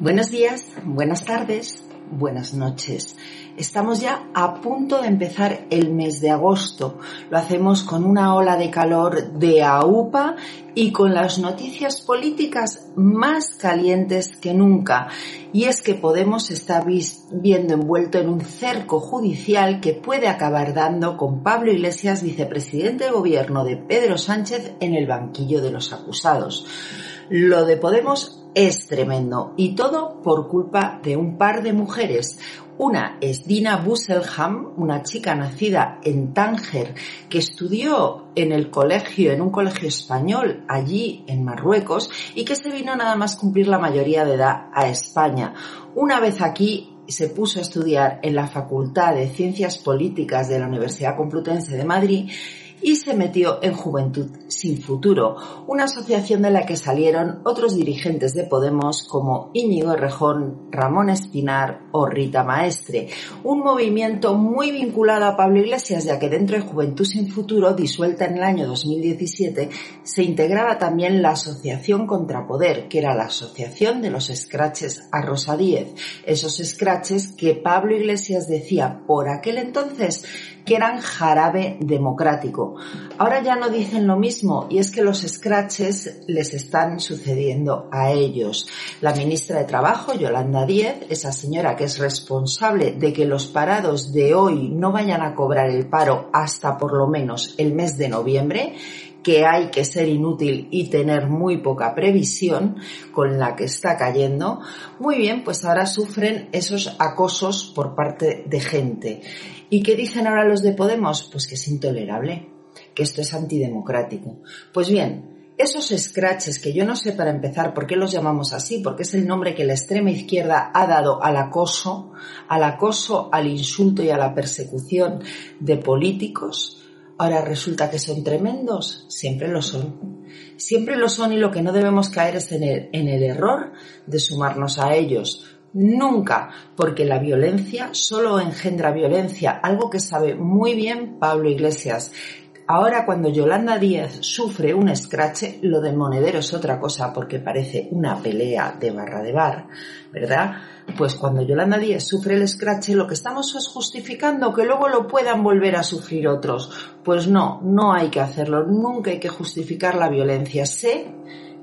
Buenos días, buenas tardes, buenas noches. Estamos ya a punto de empezar el mes de agosto. Lo hacemos con una ola de calor de AUPA y con las noticias políticas más calientes que nunca. Y es que Podemos está viendo envuelto en un cerco judicial que puede acabar dando con Pablo Iglesias, vicepresidente de gobierno de Pedro Sánchez, en el banquillo de los acusados. Lo de Podemos es tremendo y todo por culpa de un par de mujeres. Una es Dina Busselham, una chica nacida en Tánger que estudió en el colegio, en un colegio español allí en Marruecos y que se vino nada más cumplir la mayoría de edad a España. Una vez aquí se puso a estudiar en la Facultad de Ciencias Políticas de la Universidad Complutense de Madrid y se metió en Juventud sin Futuro, una asociación de la que salieron otros dirigentes de Podemos como Íñigo Rejón, Ramón Espinar o Rita Maestre, un movimiento muy vinculado a Pablo Iglesias ya que dentro de Juventud sin Futuro, disuelta en el año 2017, se integraba también la Asociación contra Poder, que era la asociación de los escraches a Rosa Díez, esos escraches que Pablo Iglesias decía por aquel entonces que eran jarabe democrático. Ahora ya no dicen lo mismo y es que los scratches les están sucediendo a ellos. La ministra de Trabajo, Yolanda Díez, esa señora que es responsable de que los parados de hoy no vayan a cobrar el paro hasta por lo menos el mes de noviembre, que hay que ser inútil y tener muy poca previsión con la que está cayendo, muy bien, pues ahora sufren esos acosos por parte de gente. ¿Y qué dicen ahora los de Podemos? Pues que es intolerable, que esto es antidemocrático. Pues bien, esos scratches que yo no sé para empezar por qué los llamamos así, porque es el nombre que la extrema izquierda ha dado al acoso, al acoso, al insulto y a la persecución de políticos, Ahora resulta que son tremendos, siempre lo son. Siempre lo son y lo que no debemos caer es en el, en el error de sumarnos a ellos. Nunca, porque la violencia solo engendra violencia, algo que sabe muy bien Pablo Iglesias. Ahora cuando Yolanda Díaz sufre un escrache, lo del monedero es otra cosa porque parece una pelea de barra de bar, ¿verdad? Pues cuando Yolanda Díaz sufre el escrache, lo que estamos es justificando que luego lo puedan volver a sufrir otros. Pues no, no hay que hacerlo, nunca hay que justificar la violencia. Sé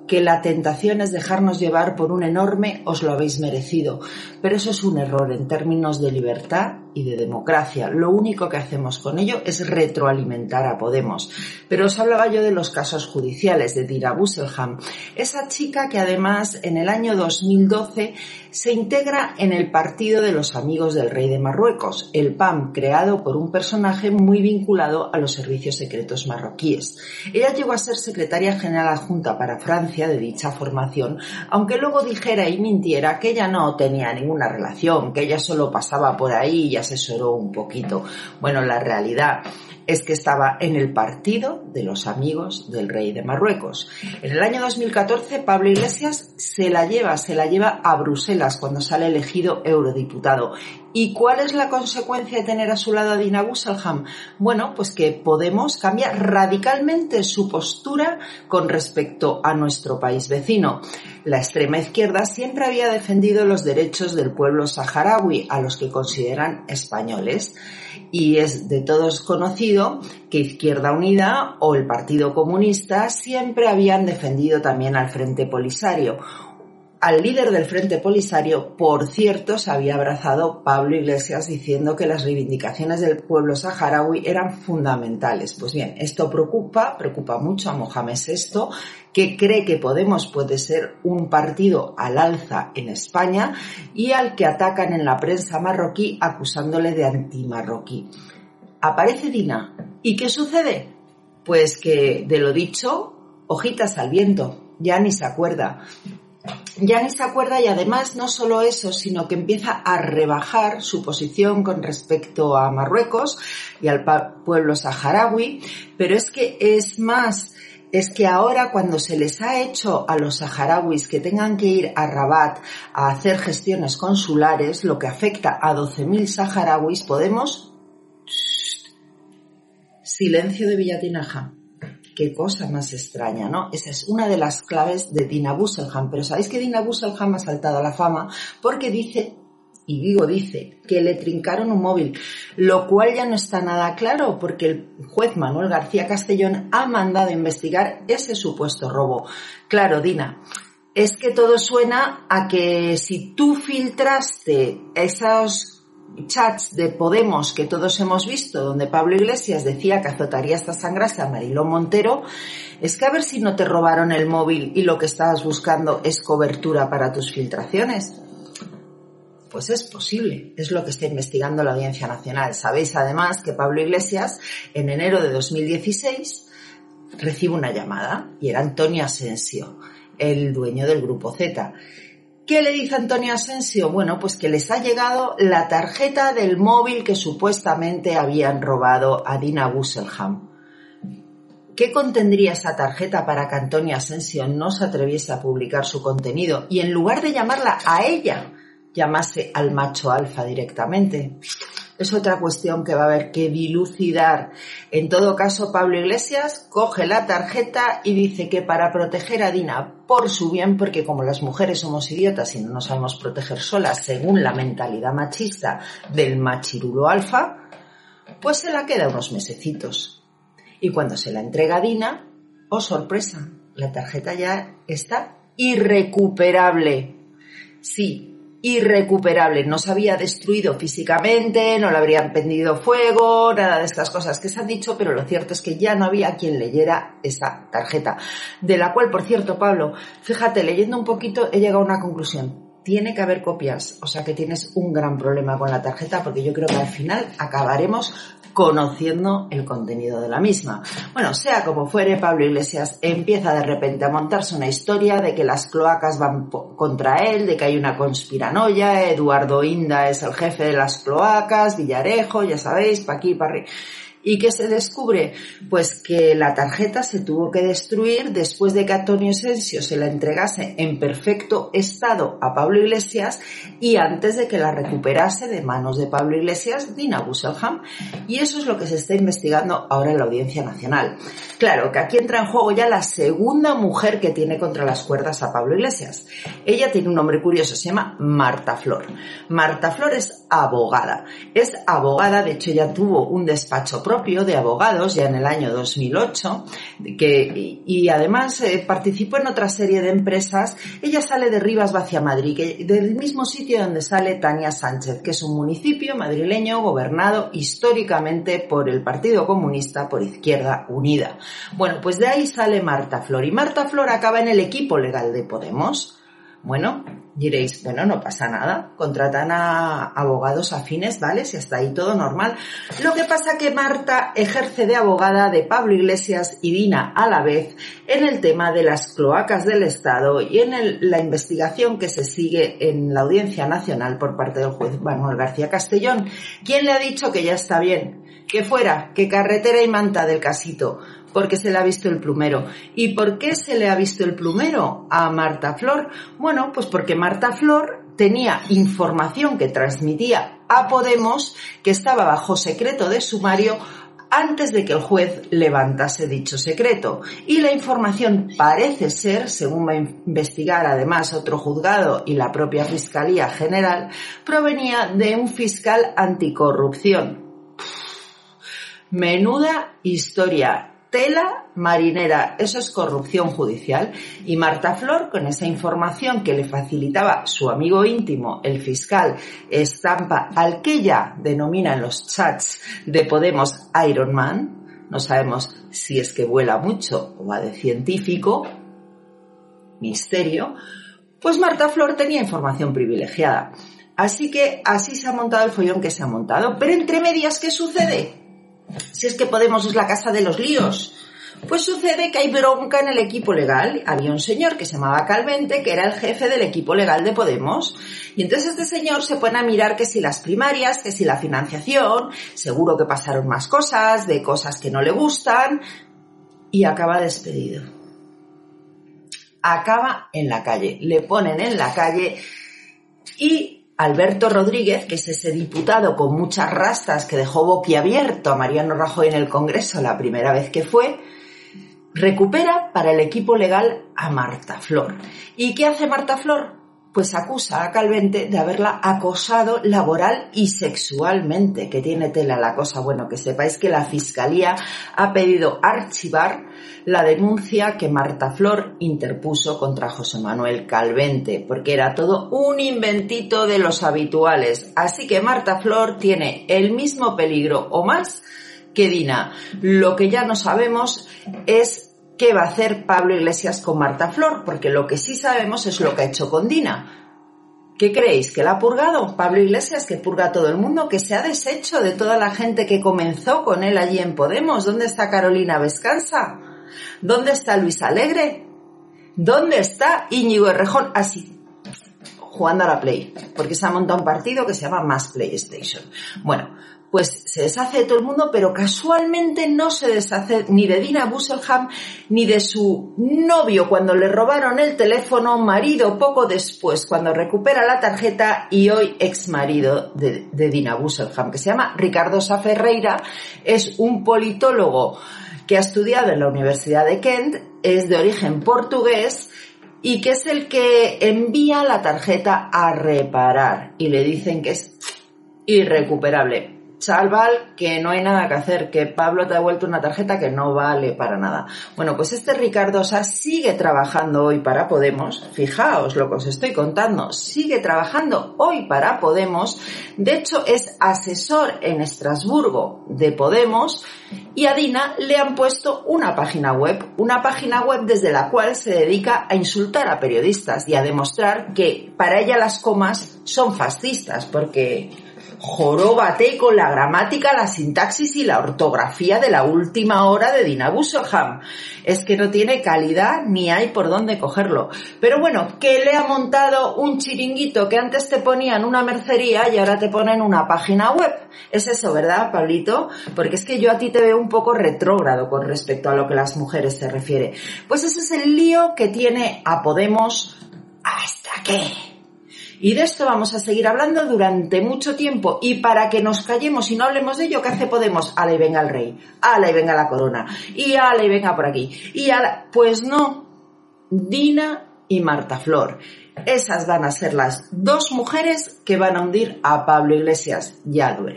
que la tentación es dejarnos llevar por un enorme os lo habéis merecido, pero eso es un error en términos de libertad y de democracia. Lo único que hacemos con ello es retroalimentar a Podemos. Pero os hablaba yo de los casos judiciales de Dira Busselham, esa chica que además en el año 2012 se integra en el Partido de los Amigos del Rey de Marruecos, el PAM, creado por un personaje muy vinculado a los servicios secretos marroquíes. Ella llegó a ser secretaria general adjunta para Francia de dicha formación, aunque luego dijera y mintiera que ella no tenía ninguna relación, que ella solo pasaba por ahí y asesoró un poquito. Bueno, la realidad es que estaba en el partido de los amigos del rey de Marruecos. En el año 2014, Pablo Iglesias se la lleva, se la lleva a Bruselas cuando sale elegido eurodiputado. ¿Y cuál es la consecuencia de tener a su lado a Dina Busselham? Bueno, pues que Podemos cambiar radicalmente su postura con respecto a nuestro país vecino. La extrema izquierda siempre había defendido los derechos del pueblo saharaui, a los que consideran españoles y es de todos conocido que Izquierda Unida o el Partido Comunista siempre habían defendido también al Frente Polisario. Al líder del Frente Polisario, por cierto, se había abrazado Pablo Iglesias diciendo que las reivindicaciones del pueblo saharaui eran fundamentales. Pues bien, esto preocupa, preocupa mucho a Mohamed VI, que cree que Podemos puede ser un partido al alza en España y al que atacan en la prensa marroquí acusándole de antimarroquí. Aparece Dina. ¿Y qué sucede? Pues que de lo dicho, hojitas al viento, ya ni se acuerda. ya ni se acuerda y además no solo eso, sino que empieza a rebajar su posición con respecto a Marruecos y al pueblo saharaui, pero es que es más, es que ahora cuando se les ha hecho a los saharauis que tengan que ir a Rabat a hacer gestiones consulares, lo que afecta a 12.000 saharauis, podemos... Silencio de Villatinaja qué cosa más extraña, ¿no? Esa es una de las claves de Dina Busselham. Pero ¿sabéis que Dina Busselham ha saltado a la fama? Porque dice, y digo dice, que le trincaron un móvil, lo cual ya no está nada claro porque el juez Manuel García Castellón ha mandado investigar ese supuesto robo. Claro, Dina, es que todo suena a que si tú filtraste esos chats de Podemos que todos hemos visto, donde Pablo Iglesias decía que azotaría esta sangrasa a Mariló Montero, es que a ver si no te robaron el móvil y lo que estabas buscando es cobertura para tus filtraciones. Pues es posible, es lo que está investigando la Audiencia Nacional. Sabéis además que Pablo Iglesias en enero de 2016 recibe una llamada y era Antonio Asensio, el dueño del grupo Z ¿Qué le dice Antonio Asensio? Bueno, pues que les ha llegado la tarjeta del móvil que supuestamente habían robado a Dina Busselham. ¿Qué contendría esa tarjeta para que Antonio Asensio no se atreviese a publicar su contenido y en lugar de llamarla a ella, llamase al macho alfa directamente? es otra cuestión que va a haber que dilucidar. En todo caso, Pablo Iglesias coge la tarjeta y dice que para proteger a Dina por su bien, porque como las mujeres somos idiotas y no nos sabemos proteger solas según la mentalidad machista del machirulo alfa, pues se la queda unos mesecitos. Y cuando se la entrega a Dina, oh sorpresa, la tarjeta ya está irrecuperable. Sí, irrecuperable, no se había destruido físicamente, no le habrían prendido fuego, nada de estas cosas que se han dicho, pero lo cierto es que ya no había quien leyera esa tarjeta, de la cual, por cierto, Pablo, fíjate, leyendo un poquito he llegado a una conclusión. Tiene que haber copias, o sea que tienes un gran problema con la tarjeta porque yo creo que al final acabaremos conociendo el contenido de la misma. Bueno, sea como fuere, Pablo Iglesias empieza de repente a montarse una historia de que las cloacas van contra él, de que hay una conspiranoia, Eduardo Inda es el jefe de las cloacas, Villarejo, ya sabéis, pa' aquí, arriba. ¿Y qué se descubre? Pues que la tarjeta se tuvo que destruir después de que Antonio Sensio se la entregase en perfecto estado a Pablo Iglesias y antes de que la recuperase de manos de Pablo Iglesias Dina Busselham. Y eso es lo que se está investigando ahora en la Audiencia Nacional. Claro que aquí entra en juego ya la segunda mujer que tiene contra las cuerdas a Pablo Iglesias. Ella tiene un nombre curioso, se llama Marta Flor. Marta Flor es abogada. Es abogada, de hecho ella tuvo un despacho propio de abogados ya en el año 2008 que, y, además eh, participó en otra serie de empresas. Ella sale de Rivas hacia Madrid, que, del mismo sitio donde sale Tania Sánchez, que es un municipio madrileño gobernado históricamente por el Partido Comunista por Izquierda Unida. Bueno, pues de ahí sale Marta Flor y Marta Flor acaba en el equipo legal de Podemos. Bueno, diréis, bueno, no pasa nada, contratan a abogados afines, ¿vale? Si hasta ahí todo normal. Lo que pasa que Marta ejerce de abogada de Pablo Iglesias y Dina a la vez en el tema de las cloacas del Estado y en la investigación que se sigue en la Audiencia Nacional por parte del juez Manuel García Castellón. ¿Quién le ha dicho que ya está bien? Que fuera, que carretera y manta del casito porque se le ha visto el plumero. ¿Y por qué se le ha visto el plumero a Marta Flor? Bueno, pues porque Marta Flor tenía información que transmitía a Podemos que estaba bajo secreto de sumario antes de que el juez levantase dicho secreto. Y la información parece ser, según va a investigar además otro juzgado y la propia Fiscalía General, provenía de un fiscal anticorrupción. Menuda historia tela marinera, eso es corrupción judicial. Y Marta Flor, con esa información que le facilitaba su amigo íntimo, el fiscal Estampa, al que ella denomina en los chats de Podemos Iron Man, no sabemos si es que vuela mucho o va de científico, misterio, pues Marta Flor tenía información privilegiada. Así que así se ha montado el follón que se ha montado. Pero entre medias, ¿qué sucede? Si es que Podemos es la casa de los líos. Pues sucede que hay bronca en el equipo legal. Había un señor que se llamaba Calvente, que era el jefe del equipo legal de Podemos. Y entonces este señor se pone a mirar que si las primarias, que si la financiación, seguro que pasaron más cosas, de cosas que no le gustan, y acaba despedido. Acaba en la calle. Le ponen en la calle y Alberto Rodríguez, que es ese diputado con muchas rastas que dejó boquiabierto a Mariano Rajoy en el Congreso la primera vez que fue, recupera para el equipo legal a Marta Flor. ¿Y qué hace Marta Flor? Pues acusa a Calvente de haberla acosado laboral y sexualmente, que tiene tela la cosa. Bueno, que sepáis que la Fiscalía ha pedido archivar la denuncia que Marta Flor interpuso contra José Manuel Calvente, porque era todo un inventito de los habituales. Así que Marta Flor tiene el mismo peligro o más que Dina. Lo que ya no sabemos es qué va a hacer Pablo Iglesias con Marta Flor, porque lo que sí sabemos es lo que ha hecho con Dina. ¿Qué creéis? ¿Que la ha purgado? Pablo Iglesias, que purga a todo el mundo, que se ha deshecho de toda la gente que comenzó con él allí en Podemos. ¿Dónde está Carolina Vescanza? ¿Dónde está Luis Alegre? ¿Dónde está Íñigo Errejón? Así, jugando a la Play, porque se ha montado un partido que se llama Más PlayStation. Bueno, pues se deshace de todo el mundo, pero casualmente no se deshace ni de Dina Busselham ni de su novio cuando le robaron el teléfono, marido poco después cuando recupera la tarjeta y hoy ex marido de, Dina Busselham, que se llama Ricardo Saferreira, es un politólogo que ha estudiado en la Universidad de Kent, es de origen portugués y que es el que envía la tarjeta a reparar y le dicen que es irrecuperable. Salval, que no hay nada que hacer, que Pablo te ha vuelto una tarjeta que no vale para nada. Bueno, pues este Ricardo Sá sigue trabajando hoy para Podemos. Fijaos lo que os estoy contando. Sigue trabajando hoy para Podemos. De hecho, es asesor en Estrasburgo de Podemos y a Dina le han puesto una página web. Una página web desde la cual se dedica a insultar a periodistas y a demostrar que para ella las comas son fascistas porque joróbate con la gramática, la sintaxis y la ortografía de la última hora de Dina Busselham. Es que no tiene calidad ni hay por dónde cogerlo. Pero bueno, que le ha montado un chiringuito que antes te ponían una mercería y ahora te ponen una página web. Es eso, ¿verdad, Pablito? Porque es que yo a ti te veo un poco retrógrado con respecto a lo que las mujeres se refiere. Pues ese es el lío que tiene a Podemos hasta que y de esto vamos a seguir hablando durante mucho tiempo. Y para que nos callemos y no hablemos de ello, ¿qué hace Podemos? Ala y venga el rey. Ala y venga la corona. Y ala y venga por aquí. Y ala... Pues no. Dina y Marta Flor. Esas van a ser las dos mujeres que van a hundir a Pablo Iglesias. Ya lo.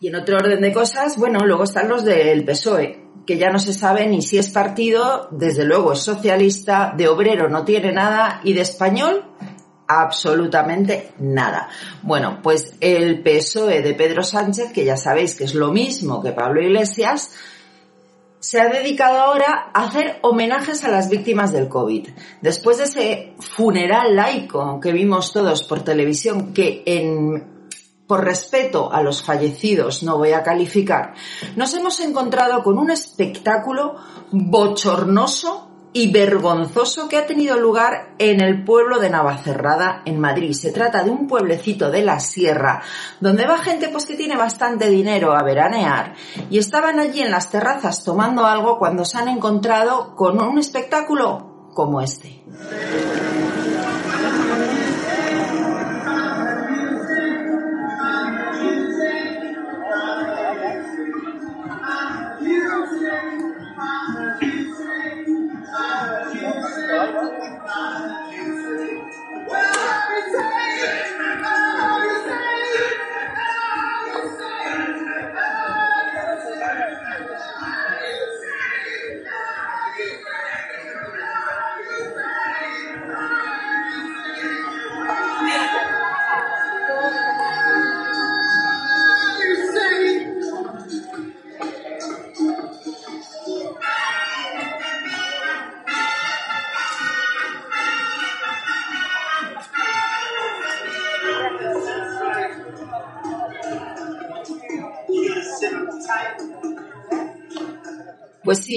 Y en otro orden de cosas, bueno, luego están los del PSOE que ya no se sabe ni si es partido, desde luego es socialista, de obrero no tiene nada y de español absolutamente nada. Bueno, pues el PSOE de Pedro Sánchez, que ya sabéis que es lo mismo que Pablo Iglesias, se ha dedicado ahora a hacer homenajes a las víctimas del COVID. Después de ese funeral laico que vimos todos por televisión, que en, por respeto a los fallecidos no voy a calificar, nos hemos encontrado con un espectáculo bochornoso y vergonzoso que ha tenido lugar en el pueblo de Navacerrada, en Madrid. Se trata de un pueblecito de la sierra, donde va gente pues que tiene bastante dinero a veranear y estaban allí en las terrazas tomando algo cuando se han encontrado con un espectáculo como este.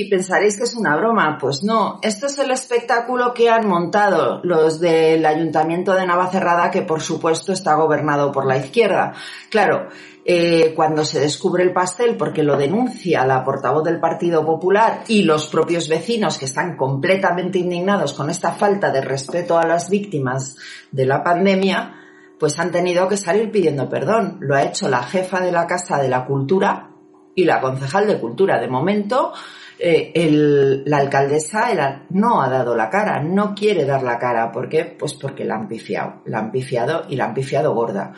Sí, pensaréis que es una broma. Pues no, esto es el espectáculo que han montado los del Ayuntamiento de Navacerrada, que por supuesto está gobernado por la izquierda. Claro, eh, cuando se descubre el pastel, porque lo denuncia la portavoz del Partido Popular y los propios vecinos que están completamente indignados con esta falta de respeto a las víctimas de la pandemia, pues han tenido que salir pidiendo perdón. Lo ha hecho la jefa de la Casa de la Cultura y la concejal de Cultura. De momento, eh, la alcaldesa no ha dado la cara, no quiere dar la cara. ¿Por qué? Pues porque la han pifiado, la han pifiado y la han pifiado gorda.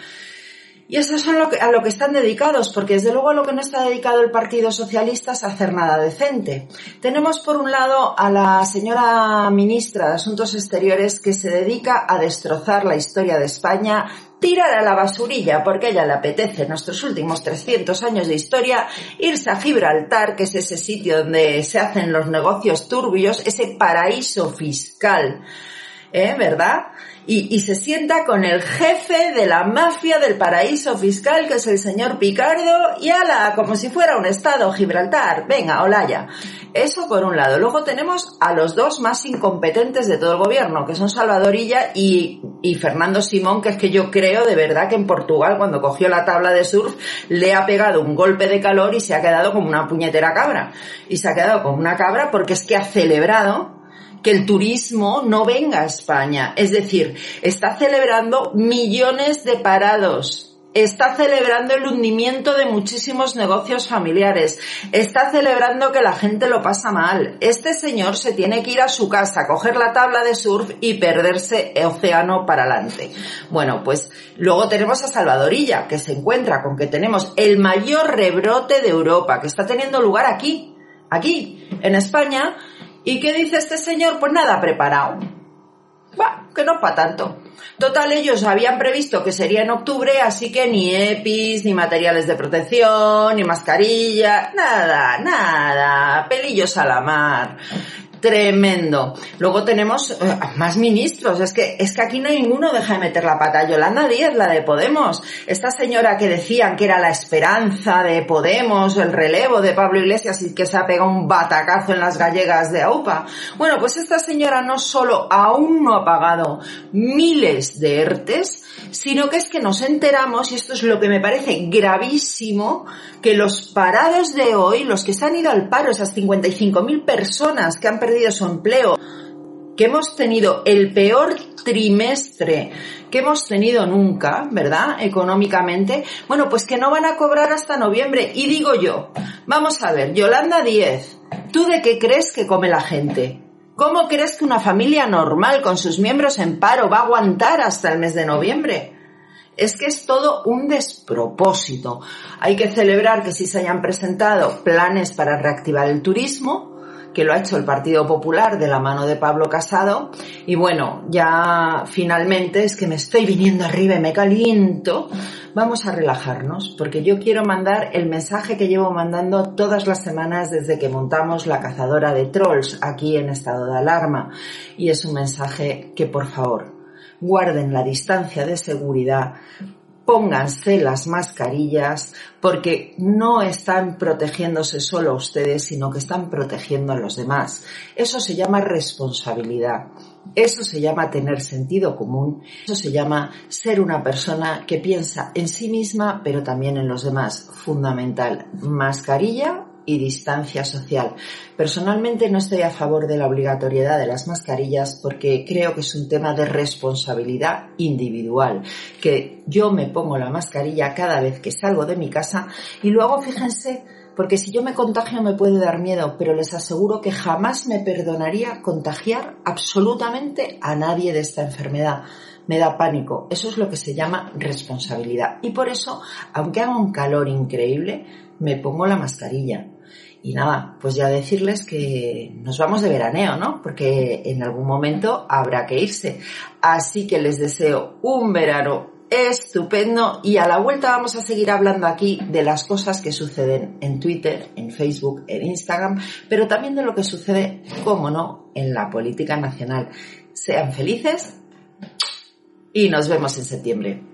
Y eso es a lo, que, a lo que están dedicados, porque desde luego a lo que no está dedicado el Partido Socialista es hacer nada decente. Tenemos por un lado a la señora ministra de Asuntos Exteriores que se dedica a destrozar la historia de España, tirar a la basurilla porque ella le apetece nuestros últimos 300 años de historia irse a Gibraltar, que es ese sitio donde se hacen los negocios turbios, ese paraíso fiscal, ¿eh? ¿verdad? y, se sienta con el jefe de la mafia del paraíso fiscal, que es el señor Picardo, y ala, como si fuera un estado, Gibraltar, venga, Olaya. Eso por un lado. Luego tenemos a los dos más incompetentes de todo el gobierno, que son Salvadorilla y, y Fernando Simón, que es que yo creo de verdad que en Portugal, cuando cogió la tabla de surf, le ha pegado un golpe de calor y se ha quedado como una puñetera cabra. Y se ha quedado como una cabra porque es que ha celebrado que el turismo no venga a España. Es decir, está celebrando millones de parados. Está celebrando el hundimiento de muchísimos negocios familiares. Está celebrando que la gente lo pasa mal. Este señor se tiene que ir a su casa, coger la tabla de surf y perderse el océano para adelante. Bueno, pues luego tenemos a Salvadorilla, que se encuentra con que tenemos el mayor rebrote de Europa, que está teniendo lugar aquí, aquí, en España, ¿Y qué dice este señor? Pues nada preparado. Va, que no para tanto. Total, ellos habían previsto que sería en octubre, así que ni EPIs, ni materiales de protección, ni mascarilla, nada, nada, pelillos a la mar tremendo. Luego tenemos eh, más ministros, es que, es que aquí no hay ninguno deja de meter la pata. Yolanda Díaz, la de Podemos, esta señora que decían que era la esperanza de Podemos, el relevo de Pablo Iglesias y que se ha pegado un batacazo en las gallegas de AUPA. Bueno, pues esta señora no solo aún no ha pagado miles de ERTES, sino que es que nos enteramos, y esto es lo que me parece gravísimo, que los parados de hoy, los que se han ido al paro, esas 55.000 personas que han perdido su empleo, que hemos tenido el peor trimestre que hemos tenido nunca, ¿verdad? Económicamente, bueno, pues que no van a cobrar hasta noviembre. Y digo yo, vamos a ver, Yolanda 10, ¿tú de qué crees que come la gente? ¿Cómo crees que una familia normal con sus miembros en paro va a aguantar hasta el mes de noviembre? Es que es todo un despropósito. Hay que celebrar que sí se hayan presentado planes para reactivar el turismo, que lo ha hecho el Partido Popular de la mano de Pablo Casado. Y bueno, ya finalmente es que me estoy viniendo arriba y me caliento. Vamos a relajarnos, porque yo quiero mandar el mensaje que llevo mandando todas las semanas desde que montamos la cazadora de trolls aquí en estado de alarma. Y es un mensaje que por favor guarden la distancia de seguridad, pónganse las mascarillas porque no están protegiéndose solo a ustedes, sino que están protegiendo a los demás. Eso se llama responsabilidad. Eso se llama tener sentido común. Eso se llama ser una persona que piensa en sí misma, pero también en los demás. Fundamental. Mascarilla y distancia social. Personalmente no estoy a favor de la obligatoriedad de las mascarillas porque creo que es un tema de responsabilidad individual, que yo me pongo la mascarilla cada vez que salgo de mi casa y luego fíjense porque si yo me contagio me puede dar miedo, pero les aseguro que jamás me perdonaría contagiar absolutamente a nadie de esta enfermedad. Me da pánico. Eso es lo que se llama responsabilidad. Y por eso, aunque haga un calor increíble, me pongo la mascarilla. Y nada, pues ya decirles que nos vamos de veraneo, ¿no? Porque en algún momento habrá que irse. Así que les deseo un verano estupendo y a la vuelta vamos a seguir hablando aquí de las cosas que suceden en Twitter, en Facebook, en Instagram, pero también de lo que sucede, como no, en la política nacional. Sean felices y nos vemos en septiembre.